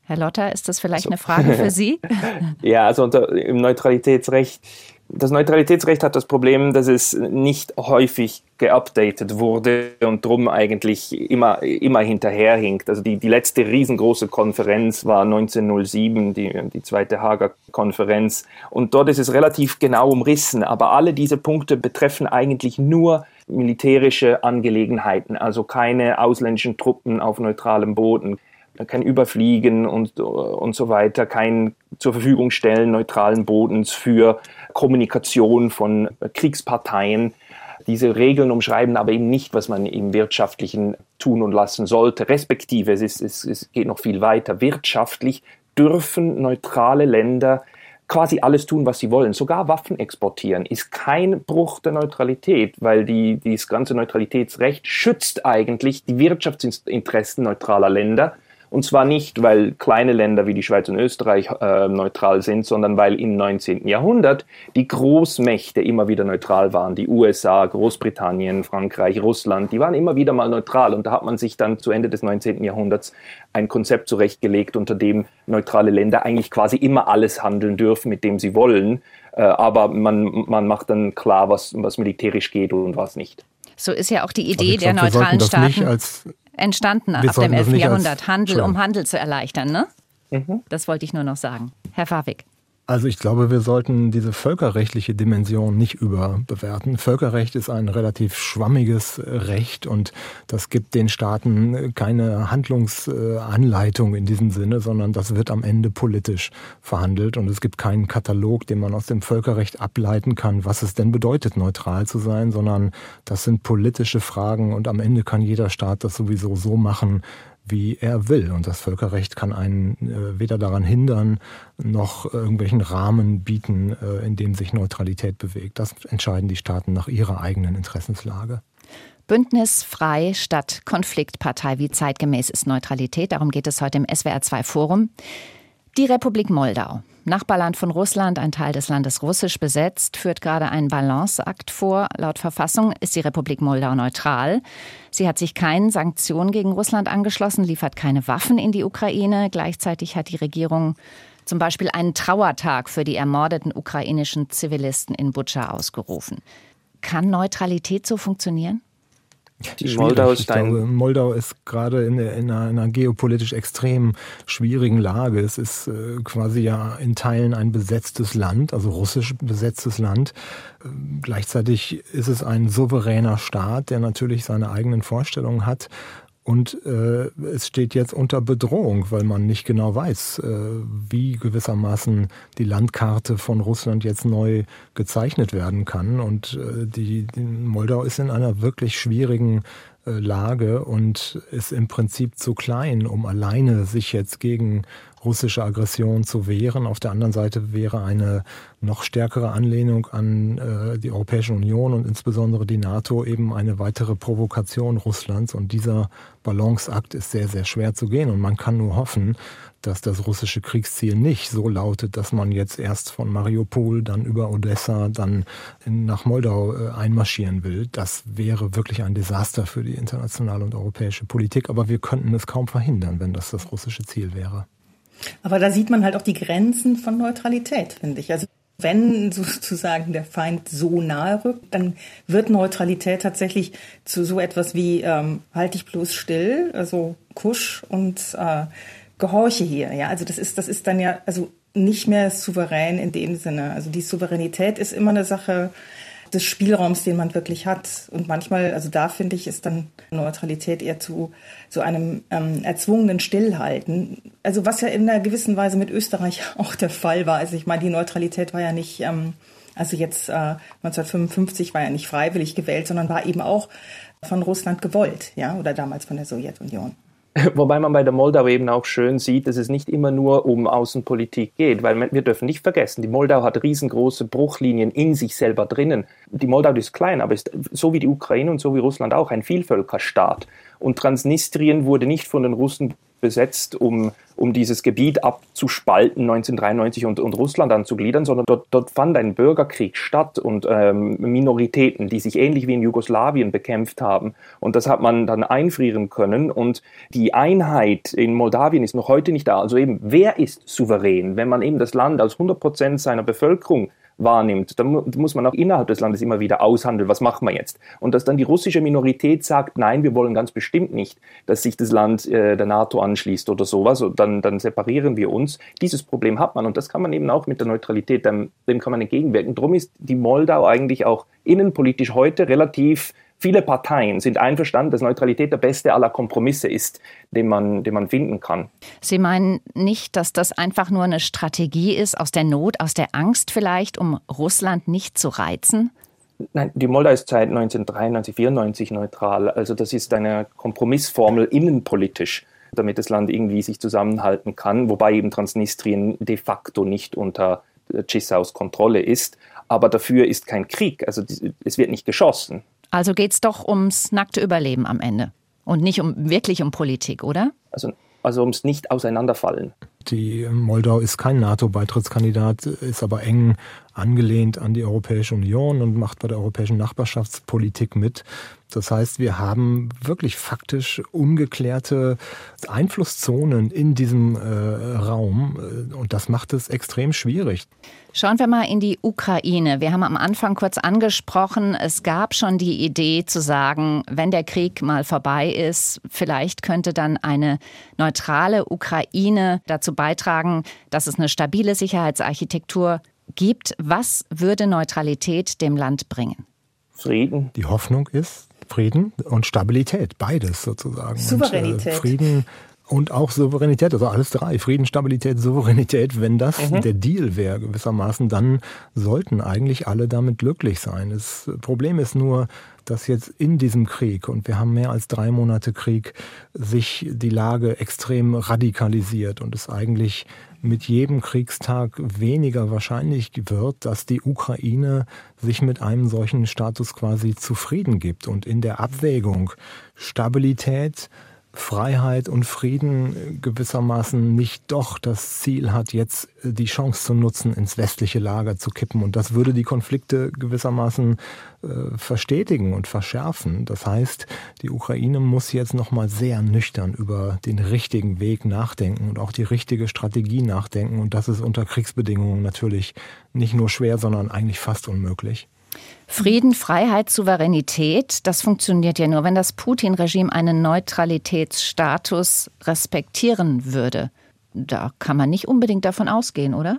Herr Lotter, ist das vielleicht eine Frage für Sie? ja, also unter, im Neutralitätsrecht, das Neutralitätsrecht hat das Problem, dass es nicht häufig geupdatet wurde und drum eigentlich immer, immer hinterherhinkt. Also die, die letzte riesengroße Konferenz war 1907, die, die zweite Hager Konferenz. Und dort ist es relativ genau umrissen. Aber alle diese Punkte betreffen eigentlich nur militärische Angelegenheiten, also keine ausländischen Truppen auf neutralem Boden, kein Überfliegen und, und so weiter, kein zur Verfügung stellen neutralen Bodens für Kommunikation von Kriegsparteien. Diese Regeln umschreiben aber eben nicht, was man im Wirtschaftlichen tun und lassen sollte. Respektive, es, ist, es, es geht noch viel weiter. Wirtschaftlich dürfen neutrale Länder quasi alles tun, was sie wollen. Sogar Waffen exportieren ist kein Bruch der Neutralität, weil die, dieses ganze Neutralitätsrecht schützt eigentlich die Wirtschaftsinteressen neutraler Länder und zwar nicht, weil kleine Länder wie die Schweiz und Österreich äh, neutral sind, sondern weil im 19. Jahrhundert die Großmächte immer wieder neutral waren. Die USA, Großbritannien, Frankreich, Russland, die waren immer wieder mal neutral. Und da hat man sich dann zu Ende des 19. Jahrhunderts ein Konzept zurechtgelegt, unter dem neutrale Länder eigentlich quasi immer alles handeln dürfen, mit dem sie wollen. Äh, aber man, man macht dann klar, was, was militärisch geht und was nicht. So ist ja auch die Idee der glaub, neutralen Staaten entstanden ab dem 11. Jahrhundert. Handel, um Handel zu erleichtern, ne? Mhm. Das wollte ich nur noch sagen. Herr Fawig. Also ich glaube, wir sollten diese völkerrechtliche Dimension nicht überbewerten. Völkerrecht ist ein relativ schwammiges Recht und das gibt den Staaten keine Handlungsanleitung in diesem Sinne, sondern das wird am Ende politisch verhandelt und es gibt keinen Katalog, den man aus dem Völkerrecht ableiten kann, was es denn bedeutet, neutral zu sein, sondern das sind politische Fragen und am Ende kann jeder Staat das sowieso so machen, wie er will. Und das Völkerrecht kann einen äh, weder daran hindern, noch irgendwelchen Rahmen bieten, äh, in dem sich Neutralität bewegt. Das entscheiden die Staaten nach ihrer eigenen Interessenslage. Bündnis frei statt Konfliktpartei. Wie zeitgemäß ist Neutralität? Darum geht es heute im SWR 2 Forum. Die Republik Moldau. Nachbarland von Russland, ein Teil des Landes russisch besetzt, führt gerade einen Balanceakt vor. Laut Verfassung ist die Republik Moldau neutral. Sie hat sich keinen Sanktionen gegen Russland angeschlossen, liefert keine Waffen in die Ukraine. Gleichzeitig hat die Regierung zum Beispiel einen Trauertag für die ermordeten ukrainischen Zivilisten in Butscha ausgerufen. Kann Neutralität so funktionieren? Die Moldau ist glaube, Moldau ist gerade in, in, einer, in, einer, geopolitisch extrem schwierigen Lage. Es ist äh, quasi ja in Teilen ein besetztes Land, also russisch besetztes Land. Äh, gleichzeitig ist es ein souveräner Staat, der natürlich seine eigenen Vorstellungen hat und äh, es steht jetzt unter Bedrohung, weil man nicht genau weiß, äh, wie gewissermaßen die Landkarte von Russland jetzt neu gezeichnet werden kann. Und äh, die, die Moldau ist in einer wirklich schwierigen äh, Lage und ist im Prinzip zu klein, um alleine sich jetzt gegen russische Aggression zu wehren. Auf der anderen Seite wäre eine noch stärkere Anlehnung an äh, die Europäische Union und insbesondere die NATO eben eine weitere Provokation Russlands. Und dieser Balanceakt ist sehr, sehr schwer zu gehen. Und man kann nur hoffen, dass das russische Kriegsziel nicht so lautet, dass man jetzt erst von Mariupol, dann über Odessa, dann in, nach Moldau äh, einmarschieren will. Das wäre wirklich ein Desaster für die internationale und europäische Politik. Aber wir könnten es kaum verhindern, wenn das das russische Ziel wäre. Aber da sieht man halt auch die Grenzen von Neutralität, finde ich. Also wenn sozusagen der Feind so nahe rückt, dann wird Neutralität tatsächlich zu so etwas wie ähm, halt dich bloß still, also kusch und äh, gehorche hier. Ja, also das ist das ist dann ja also nicht mehr souverän in dem Sinne. Also die Souveränität ist immer eine Sache des Spielraums, den man wirklich hat. Und manchmal, also da finde ich, ist dann Neutralität eher zu so einem ähm, erzwungenen Stillhalten. Also was ja in einer gewissen Weise mit Österreich auch der Fall war. Also ich meine, die Neutralität war ja nicht, ähm, also jetzt äh, 1955 war ja nicht freiwillig gewählt, sondern war eben auch von Russland gewollt, ja, oder damals von der Sowjetunion. Wobei man bei der Moldau eben auch schön sieht, dass es nicht immer nur um Außenpolitik geht, weil wir dürfen nicht vergessen, die Moldau hat riesengroße Bruchlinien in sich selber drinnen. Die Moldau ist klein, aber ist so wie die Ukraine und so wie Russland auch ein Vielvölkerstaat. Und Transnistrien wurde nicht von den Russen besetzt, um, um dieses Gebiet abzuspalten 1993 und, und Russland anzugliedern, sondern dort, dort fand ein Bürgerkrieg statt und ähm, Minoritäten, die sich ähnlich wie in Jugoslawien bekämpft haben. Und das hat man dann einfrieren können. Und die Einheit in Moldawien ist noch heute nicht da. Also eben, wer ist souverän, wenn man eben das Land als 100 Prozent seiner Bevölkerung wahrnimmt, dann muss man auch innerhalb des Landes immer wieder aushandeln, was machen wir jetzt. Und dass dann die russische Minorität sagt, nein, wir wollen ganz bestimmt nicht, dass sich das Land äh, der NATO anschließt oder sowas, und dann, dann separieren wir uns. Dieses Problem hat man und das kann man eben auch mit der Neutralität, dem, dem kann man entgegenwirken. Darum ist die Moldau eigentlich auch innenpolitisch heute relativ Viele Parteien sind einverstanden, dass Neutralität der beste aller Kompromisse ist, den man, den man finden kann. Sie meinen nicht, dass das einfach nur eine Strategie ist aus der Not, aus der Angst vielleicht, um Russland nicht zu reizen? Nein, die Moldau ist seit 1993, 94 neutral. Also das ist eine Kompromissformel innenpolitisch, damit das Land irgendwie sich zusammenhalten kann, wobei eben Transnistrien de facto nicht unter Chisaus Kontrolle ist. Aber dafür ist kein Krieg. Also es wird nicht geschossen. Also geht es doch ums nackte Überleben am Ende und nicht um wirklich um Politik, oder? Also, also ums Nicht-Auseinanderfallen. Die Moldau ist kein NATO-Beitrittskandidat, ist aber eng angelehnt an die Europäische Union und macht bei der europäischen Nachbarschaftspolitik mit. Das heißt, wir haben wirklich faktisch ungeklärte Einflusszonen in diesem äh, Raum äh, und das macht es extrem schwierig. Schauen wir mal in die Ukraine. Wir haben am Anfang kurz angesprochen, es gab schon die Idee zu sagen, wenn der Krieg mal vorbei ist, vielleicht könnte dann eine neutrale Ukraine dazu beitragen, dass es eine stabile Sicherheitsarchitektur gibt. Was würde Neutralität dem Land bringen? Frieden. Die Hoffnung ist Frieden und Stabilität, beides sozusagen. Souveränität. Und, äh, Frieden und auch Souveränität, also alles drei. Frieden, Stabilität, Souveränität. Wenn das mhm. der Deal wäre gewissermaßen, dann sollten eigentlich alle damit glücklich sein. Das Problem ist nur, dass jetzt in diesem Krieg, und wir haben mehr als drei Monate Krieg, sich die Lage extrem radikalisiert und es eigentlich mit jedem Kriegstag weniger wahrscheinlich wird, dass die Ukraine sich mit einem solchen Status quasi zufrieden gibt. Und in der Abwägung Stabilität, Freiheit und Frieden gewissermaßen nicht doch das Ziel hat, jetzt die Chance zu nutzen, ins westliche Lager zu kippen. Und das würde die Konflikte gewissermaßen äh, verstetigen und verschärfen. Das heißt, die Ukraine muss jetzt nochmal sehr nüchtern über den richtigen Weg nachdenken und auch die richtige Strategie nachdenken. Und das ist unter Kriegsbedingungen natürlich nicht nur schwer, sondern eigentlich fast unmöglich. Frieden, Freiheit, Souveränität, das funktioniert ja nur, wenn das Putin-Regime einen Neutralitätsstatus respektieren würde. Da kann man nicht unbedingt davon ausgehen, oder?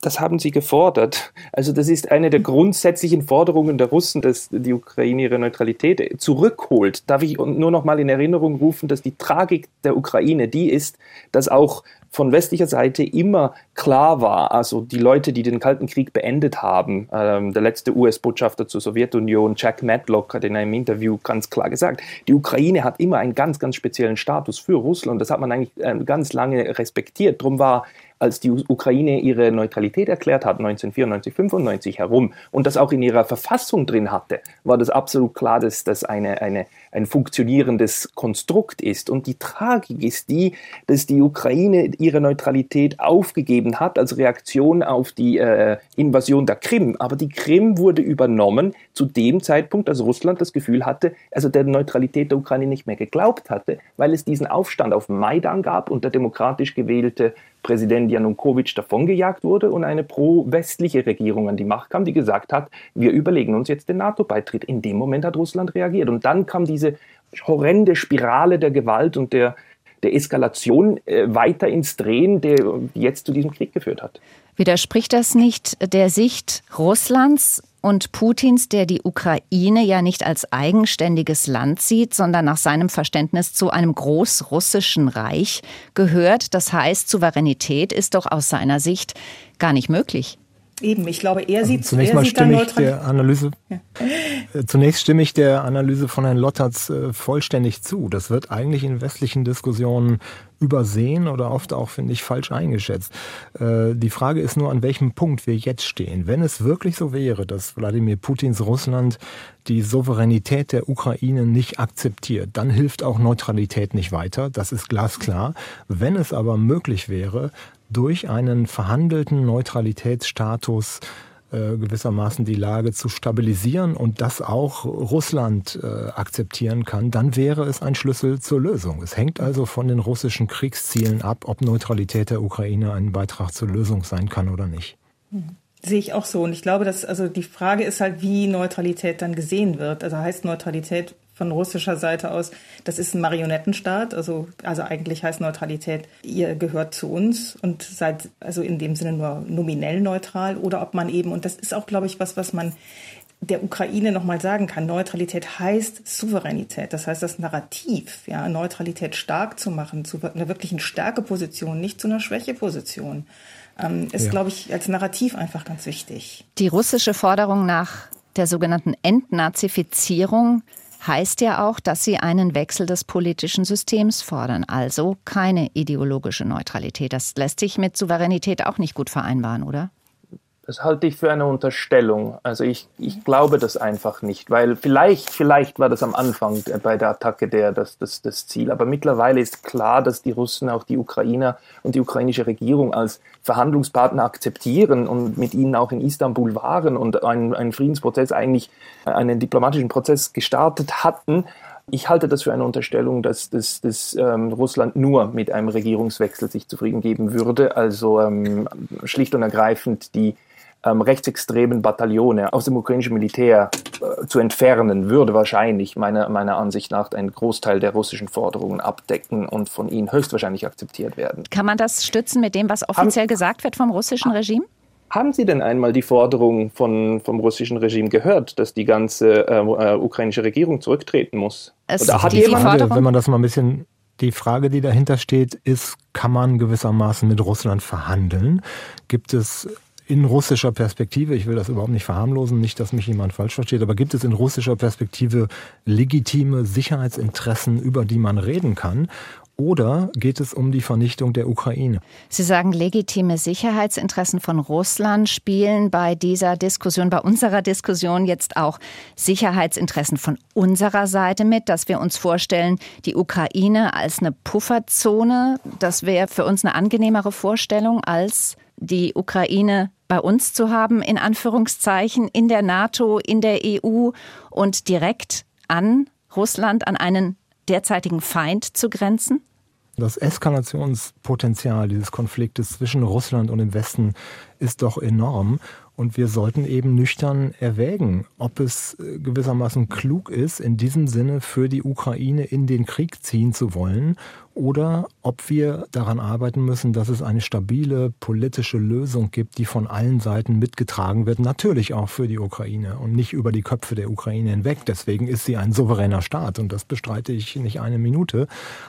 Das haben sie gefordert. Also das ist eine der grundsätzlichen Forderungen der Russen, dass die Ukraine ihre Neutralität zurückholt. Darf ich nur noch mal in Erinnerung rufen, dass die Tragik der Ukraine die ist, dass auch von westlicher Seite immer klar war, also die Leute, die den Kalten Krieg beendet haben, ähm, der letzte US-Botschafter zur Sowjetunion, Jack Matlock, hat in einem Interview ganz klar gesagt, die Ukraine hat immer einen ganz, ganz speziellen Status für Russland. Das hat man eigentlich äh, ganz lange respektiert. Drum war als die Ukraine ihre Neutralität erklärt hat, 1994, 95 herum, und das auch in ihrer Verfassung drin hatte, war das absolut klar, dass das eine, eine, ein funktionierendes Konstrukt ist. Und die Tragik ist die, dass die Ukraine ihre Neutralität aufgegeben hat als Reaktion auf die äh, Invasion der Krim. Aber die Krim wurde übernommen zu dem Zeitpunkt, als Russland das Gefühl hatte, also der Neutralität der Ukraine nicht mehr geglaubt hatte, weil es diesen Aufstand auf Maidan gab und der demokratisch gewählte Präsident Janukowitsch davongejagt wurde und eine pro-westliche Regierung an die Macht kam, die gesagt hat, wir überlegen uns jetzt den NATO-Beitritt. In dem Moment hat Russland reagiert. Und dann kam diese horrende Spirale der Gewalt und der, der Eskalation äh, weiter ins Drehen, der jetzt zu diesem Krieg geführt hat. Widerspricht das nicht der Sicht Russlands und Putins, der die Ukraine ja nicht als eigenständiges Land sieht, sondern nach seinem Verständnis zu einem großrussischen Reich gehört. Das heißt, Souveränität ist doch aus seiner Sicht gar nicht möglich. Eben, ich glaube, er sieht, zunächst er mal sieht stimme ich der Analyse. Ja. Äh, zunächst stimme ich der Analyse von Herrn Lotterz äh, vollständig zu. Das wird eigentlich in westlichen Diskussionen übersehen oder oft auch, finde ich, falsch eingeschätzt. Äh, die Frage ist nur, an welchem Punkt wir jetzt stehen. Wenn es wirklich so wäre, dass Wladimir Putins Russland die Souveränität der Ukraine nicht akzeptiert, dann hilft auch Neutralität nicht weiter. Das ist glasklar. Wenn es aber möglich wäre, durch einen verhandelten Neutralitätsstatus äh, gewissermaßen die Lage zu stabilisieren und das auch Russland äh, akzeptieren kann, dann wäre es ein Schlüssel zur Lösung. Es hängt also von den russischen Kriegszielen ab, ob Neutralität der Ukraine ein Beitrag zur Lösung sein kann oder nicht. Mhm. Sehe ich auch so. Und ich glaube, dass also die Frage ist halt, wie Neutralität dann gesehen wird. Also heißt Neutralität von russischer Seite aus, das ist ein Marionettenstaat, also, also eigentlich heißt Neutralität, ihr gehört zu uns und seid also in dem Sinne nur nominell neutral oder ob man eben, und das ist auch, glaube ich, was, was man der Ukraine nochmal sagen kann, Neutralität heißt Souveränität. Das heißt, das Narrativ, ja, Neutralität stark zu machen, zu einer wirklichen Stärkeposition, nicht zu einer Schwächeposition, ähm, ist, ja. glaube ich, als Narrativ einfach ganz wichtig. Die russische Forderung nach der sogenannten Entnazifizierung heißt ja auch, dass sie einen Wechsel des politischen Systems fordern, also keine ideologische Neutralität. Das lässt sich mit Souveränität auch nicht gut vereinbaren, oder? Das halte ich für eine Unterstellung. Also ich, ich glaube das einfach nicht, weil vielleicht, vielleicht war das am Anfang bei der Attacke der, das, das, das Ziel. Aber mittlerweile ist klar, dass die Russen auch die Ukrainer und die ukrainische Regierung als Verhandlungspartner akzeptieren und mit ihnen auch in Istanbul waren und einen, einen Friedensprozess eigentlich, einen diplomatischen Prozess gestartet hatten. Ich halte das für eine Unterstellung, dass, dass, dass ähm, Russland nur mit einem Regierungswechsel sich zufrieden geben würde. Also ähm, schlicht und ergreifend die ähm, rechtsextremen Bataillone aus dem ukrainischen Militär äh, zu entfernen, würde wahrscheinlich meiner, meiner Ansicht nach einen Großteil der russischen Forderungen abdecken und von ihnen höchstwahrscheinlich akzeptiert werden. Kann man das stützen mit dem, was offiziell Haben, gesagt wird vom russischen Regime? Haben Sie denn einmal die Forderung von, vom russischen Regime gehört, dass die ganze äh, äh ukrainische Regierung zurücktreten muss? Es Oder hat die, jemand, die wenn man das mal ein bisschen die Frage, die dahinter steht, ist, kann man gewissermaßen mit Russland verhandeln? Gibt es in russischer Perspektive, ich will das überhaupt nicht verharmlosen, nicht, dass mich jemand falsch versteht, aber gibt es in russischer Perspektive legitime Sicherheitsinteressen, über die man reden kann? Oder geht es um die Vernichtung der Ukraine? Sie sagen, legitime Sicherheitsinteressen von Russland spielen bei dieser Diskussion, bei unserer Diskussion jetzt auch Sicherheitsinteressen von unserer Seite mit, dass wir uns vorstellen, die Ukraine als eine Pufferzone, das wäre für uns eine angenehmere Vorstellung als die Ukraine bei uns zu haben, in Anführungszeichen, in der NATO, in der EU und direkt an Russland, an einen derzeitigen Feind zu grenzen? Das Eskalationspotenzial dieses Konfliktes zwischen Russland und dem Westen ist doch enorm. Und wir sollten eben nüchtern erwägen, ob es äh, gewissermaßen klug ist, in diesem Sinne für die Ukraine in den Krieg ziehen zu wollen oder ob wir daran arbeiten müssen, dass es eine stabile politische Lösung gibt, die von allen Seiten mitgetragen wird, natürlich auch für die Ukraine und nicht über die Köpfe der Ukraine hinweg. Deswegen ist sie ein souveräner Staat und das bestreite ich nicht eine Minute,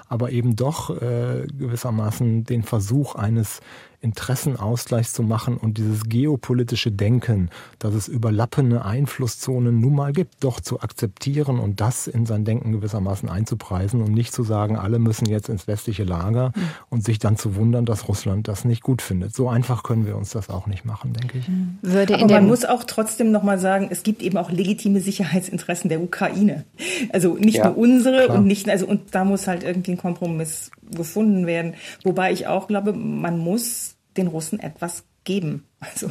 aber eben doch äh, gewissermaßen den Versuch eines Interessenausgleich zu machen und dieses geopolitische Denken, dass es überlappende Einflusszonen nun mal gibt, doch zu akzeptieren und das in sein Denken gewissermaßen einzupreisen und nicht zu sagen, alle müssen jetzt ins westliche Lager mhm. und sich dann zu wundern, dass Russland das nicht gut findet. So einfach können wir uns das auch nicht machen, denke ich. Mhm. Würde Aber man muss auch trotzdem nochmal sagen, es gibt eben auch legitime Sicherheitsinteressen der Ukraine. Also nicht ja, nur unsere klar. und nicht, also und da muss halt irgendwie ein Kompromiss gefunden werden. Wobei ich auch glaube, man muss den Russen etwas geben. Also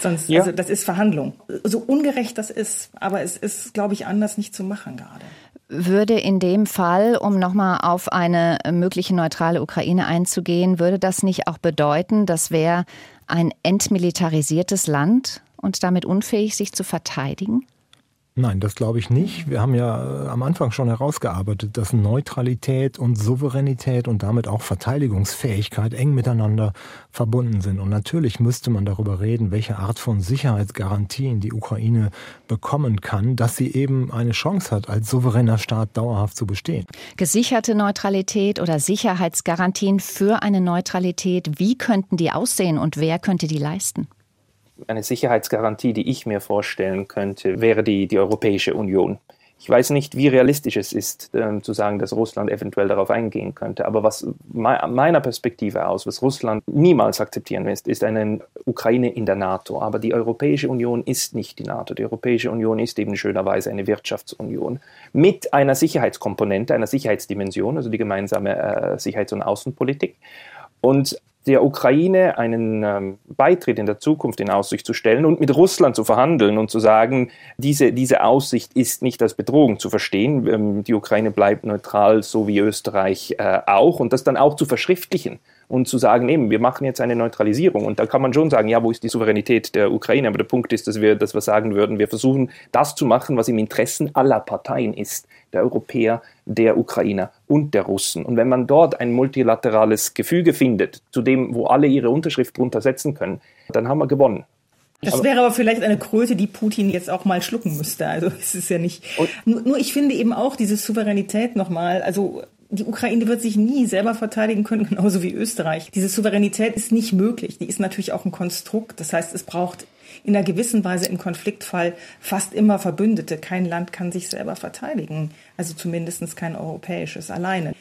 sonst, ja. also das ist Verhandlung. So ungerecht das ist, aber es ist, glaube ich, anders nicht zu machen gerade. Würde in dem Fall, um nochmal auf eine mögliche neutrale Ukraine einzugehen, würde das nicht auch bedeuten, das wäre ein entmilitarisiertes Land und damit unfähig, sich zu verteidigen? Nein, das glaube ich nicht. Wir haben ja äh, am Anfang schon herausgearbeitet, dass Neutralität und Souveränität und damit auch Verteidigungsfähigkeit eng miteinander verbunden sind. Und natürlich müsste man darüber reden, welche Art von Sicherheitsgarantien die Ukraine bekommen kann, dass sie eben eine Chance hat, als souveräner Staat dauerhaft zu bestehen. Gesicherte Neutralität oder Sicherheitsgarantien für eine Neutralität, wie könnten die aussehen und wer könnte die leisten? Eine Sicherheitsgarantie, die ich mir vorstellen könnte, wäre die, die Europäische Union. Ich weiß nicht, wie realistisch es ist, äh, zu sagen, dass Russland eventuell darauf eingehen könnte. Aber was meiner Perspektive aus, was Russland niemals akzeptieren wird, ist eine Ukraine in der NATO. Aber die Europäische Union ist nicht die NATO. Die Europäische Union ist eben schönerweise eine Wirtschaftsunion mit einer Sicherheitskomponente, einer Sicherheitsdimension, also die gemeinsame äh, Sicherheits- und Außenpolitik. Und der Ukraine einen ähm, Beitritt in der Zukunft in Aussicht zu stellen und mit Russland zu verhandeln und zu sagen, diese, diese Aussicht ist nicht als Bedrohung zu verstehen, ähm, die Ukraine bleibt neutral, so wie Österreich äh, auch, und das dann auch zu verschriftlichen und zu sagen, eben, wir machen jetzt eine Neutralisierung. Und da kann man schon sagen, ja, wo ist die Souveränität der Ukraine? Aber der Punkt ist, dass wir, dass wir sagen würden, wir versuchen, das zu machen, was im Interessen aller Parteien ist, der Europäer, der Ukrainer und der Russen. Und wenn man dort ein multilaterales Gefüge findet, zu dem, wo alle ihre Unterschrift drunter setzen können, dann haben wir gewonnen. Das wäre aber vielleicht eine Kröte, die Putin jetzt auch mal schlucken müsste. Also es ist ja nicht. Nur, nur ich finde eben auch diese Souveränität nochmal, also die Ukraine wird sich nie selber verteidigen können, genauso wie Österreich. Diese Souveränität ist nicht möglich. Die ist natürlich auch ein Konstrukt. Das heißt, es braucht in einer gewissen Weise im Konfliktfall fast immer Verbündete. Kein Land kann sich selber verteidigen, also zumindest kein europäisches alleine.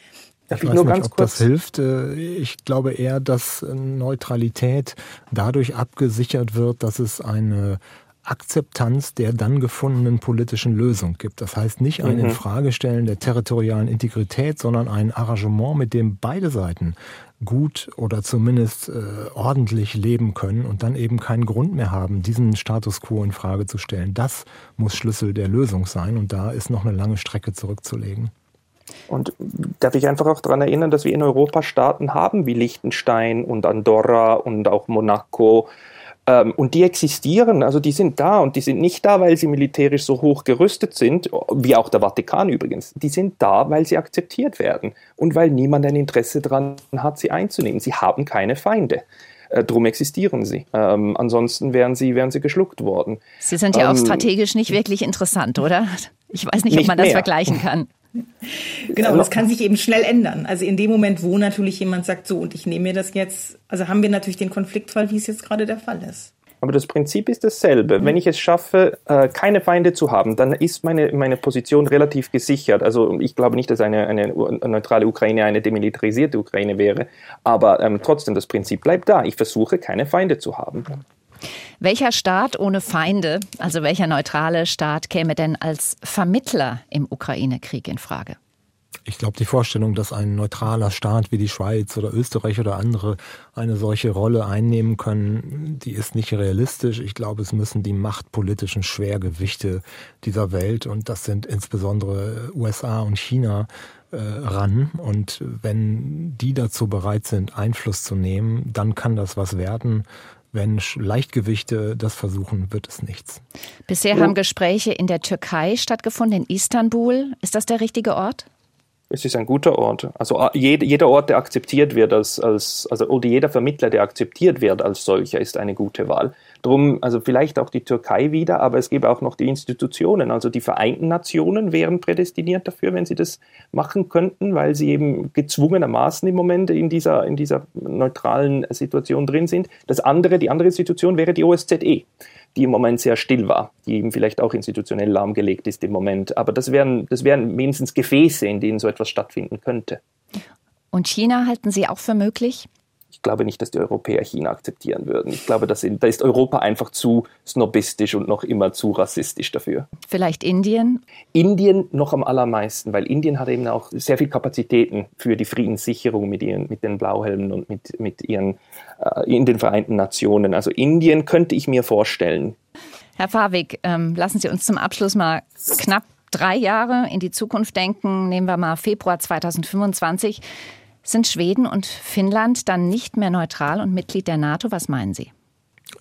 Darf ich, ich nur nicht, ganz ob kurz? das hilft. Äh, ich glaube eher, dass Neutralität dadurch abgesichert wird, dass es eine Akzeptanz der dann gefundenen politischen Lösung gibt. Das heißt nicht ein mhm. Infragestellen der territorialen Integrität, sondern ein Arrangement, mit dem beide Seiten gut oder zumindest äh, ordentlich leben können und dann eben keinen Grund mehr haben, diesen Status quo in Frage zu stellen. Das muss Schlüssel der Lösung sein und da ist noch eine lange Strecke zurückzulegen. Und darf ich einfach auch daran erinnern, dass wir in Europa Staaten haben wie Liechtenstein und Andorra und auch Monaco, und die existieren, also die sind da und die sind nicht da, weil sie militärisch so hoch gerüstet sind, wie auch der Vatikan übrigens. Die sind da, weil sie akzeptiert werden und weil niemand ein Interesse daran hat, sie einzunehmen. Sie haben keine Feinde. Äh, drum existieren sie. Ähm, ansonsten wären sie, wären sie geschluckt worden. Sie sind ja ähm, auch strategisch nicht wirklich interessant, oder? Ich weiß nicht, ob man das mehr. vergleichen kann. Genau, das kann sich eben schnell ändern. Also in dem Moment, wo natürlich jemand sagt, so und ich nehme mir das jetzt, also haben wir natürlich den Konfliktfall, wie es jetzt gerade der Fall ist. Aber das Prinzip ist dasselbe. Wenn ich es schaffe, äh, keine Feinde zu haben, dann ist meine, meine Position relativ gesichert. Also ich glaube nicht, dass eine, eine neutrale Ukraine eine demilitarisierte Ukraine wäre, aber ähm, trotzdem, das Prinzip bleibt da. Ich versuche, keine Feinde zu haben. Welcher Staat ohne Feinde, also welcher neutrale Staat käme denn als Vermittler im Ukraine-Krieg in Frage? Ich glaube, die Vorstellung, dass ein neutraler Staat wie die Schweiz oder Österreich oder andere eine solche Rolle einnehmen können, die ist nicht realistisch. Ich glaube, es müssen die machtpolitischen Schwergewichte dieser Welt, und das sind insbesondere USA und China, äh, ran. Und wenn die dazu bereit sind, Einfluss zu nehmen, dann kann das was werden. Wenn Leichtgewichte das versuchen, wird es nichts. Bisher haben Gespräche in der Türkei stattgefunden, in Istanbul. Ist das der richtige Ort? Es ist ein guter Ort. Also jeder Ort, der akzeptiert wird als, als also oder jeder Vermittler, der akzeptiert wird als solcher, ist eine gute Wahl. Drum, also vielleicht auch die Türkei wieder, aber es gäbe auch noch die Institutionen. Also die Vereinten Nationen wären prädestiniert dafür, wenn sie das machen könnten, weil sie eben gezwungenermaßen im Moment in dieser, in dieser neutralen Situation drin sind. Das andere, die andere Institution wäre die OSZE die im Moment sehr still war, die eben vielleicht auch institutionell lahmgelegt ist im Moment. Aber das wären, das wären mindestens Gefäße, in denen so etwas stattfinden könnte. Und China halten Sie auch für möglich? Ich glaube nicht, dass die Europäer China akzeptieren würden. Ich glaube, dass in, da ist Europa einfach zu snobistisch und noch immer zu rassistisch dafür. Vielleicht Indien? Indien noch am allermeisten, weil Indien hat eben auch sehr viel Kapazitäten für die Friedenssicherung mit, ihren, mit den Blauhelmen und mit, mit ihren äh, in den Vereinten Nationen. Also Indien könnte ich mir vorstellen. Herr Fawig, ähm, lassen Sie uns zum Abschluss mal knapp drei Jahre in die Zukunft denken. Nehmen wir mal Februar 2025. Sind Schweden und Finnland dann nicht mehr neutral und Mitglied der NATO? Was meinen Sie?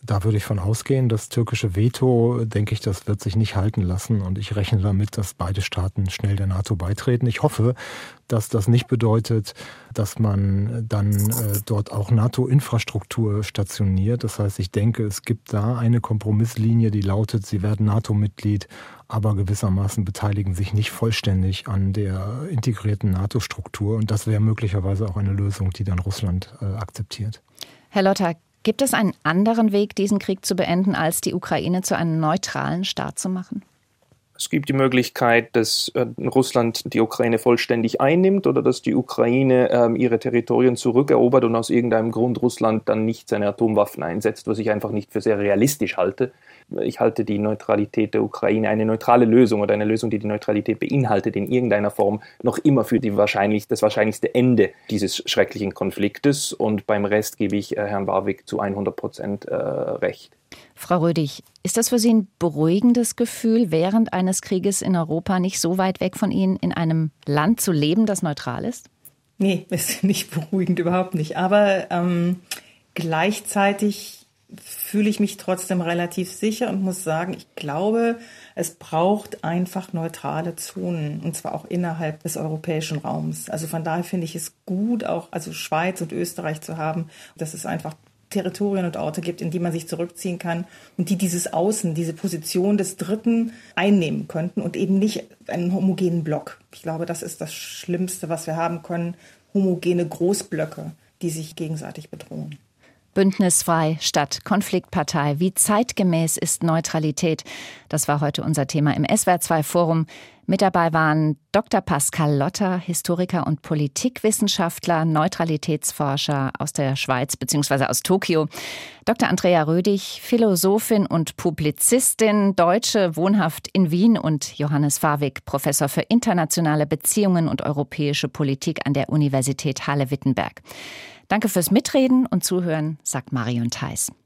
Da würde ich von ausgehen, das türkische Veto, denke ich, das wird sich nicht halten lassen. Und ich rechne damit, dass beide Staaten schnell der NATO beitreten. Ich hoffe, dass das nicht bedeutet, dass man dann äh, dort auch NATO-Infrastruktur stationiert. Das heißt, ich denke, es gibt da eine Kompromisslinie, die lautet, sie werden NATO-Mitglied, aber gewissermaßen beteiligen sich nicht vollständig an der integrierten NATO-Struktur. Und das wäre möglicherweise auch eine Lösung, die dann Russland äh, akzeptiert. Herr Lotter, gibt es einen anderen Weg, diesen Krieg zu beenden, als die Ukraine zu einem neutralen Staat zu machen? Es gibt die Möglichkeit, dass äh, Russland die Ukraine vollständig einnimmt oder dass die Ukraine äh, ihre Territorien zurückerobert und aus irgendeinem Grund Russland dann nicht seine Atomwaffen einsetzt, was ich einfach nicht für sehr realistisch halte ich halte die Neutralität der Ukraine, eine neutrale Lösung oder eine Lösung, die die Neutralität beinhaltet, in irgendeiner Form noch immer für die wahrscheinlich, das wahrscheinlichste Ende dieses schrecklichen Konfliktes. Und beim Rest gebe ich äh, Herrn Warwick zu 100 Prozent äh, recht. Frau Rödig, ist das für Sie ein beruhigendes Gefühl, während eines Krieges in Europa nicht so weit weg von Ihnen in einem Land zu leben, das neutral ist? Nee, ist nicht beruhigend, überhaupt nicht. Aber ähm, gleichzeitig fühle ich mich trotzdem relativ sicher und muss sagen, ich glaube, es braucht einfach neutrale Zonen und zwar auch innerhalb des europäischen Raums. Also von daher finde ich es gut, auch also Schweiz und Österreich zu haben, dass es einfach Territorien und Orte gibt, in die man sich zurückziehen kann und die dieses Außen, diese Position des Dritten einnehmen könnten und eben nicht einen homogenen Block. Ich glaube, das ist das Schlimmste, was wir haben können, homogene Großblöcke, die sich gegenseitig bedrohen. Bündnisfrei statt Konfliktpartei. Wie zeitgemäß ist Neutralität? Das war heute unser Thema im SWR2 Forum. Mit dabei waren Dr. Pascal Lotter, Historiker und Politikwissenschaftler, Neutralitätsforscher aus der Schweiz bzw. aus Tokio, Dr. Andrea Rödig, Philosophin und Publizistin, Deutsche, wohnhaft in Wien und Johannes Fawig, Professor für internationale Beziehungen und europäische Politik an der Universität Halle-Wittenberg. Danke fürs Mitreden und Zuhören, sagt Marion Theis.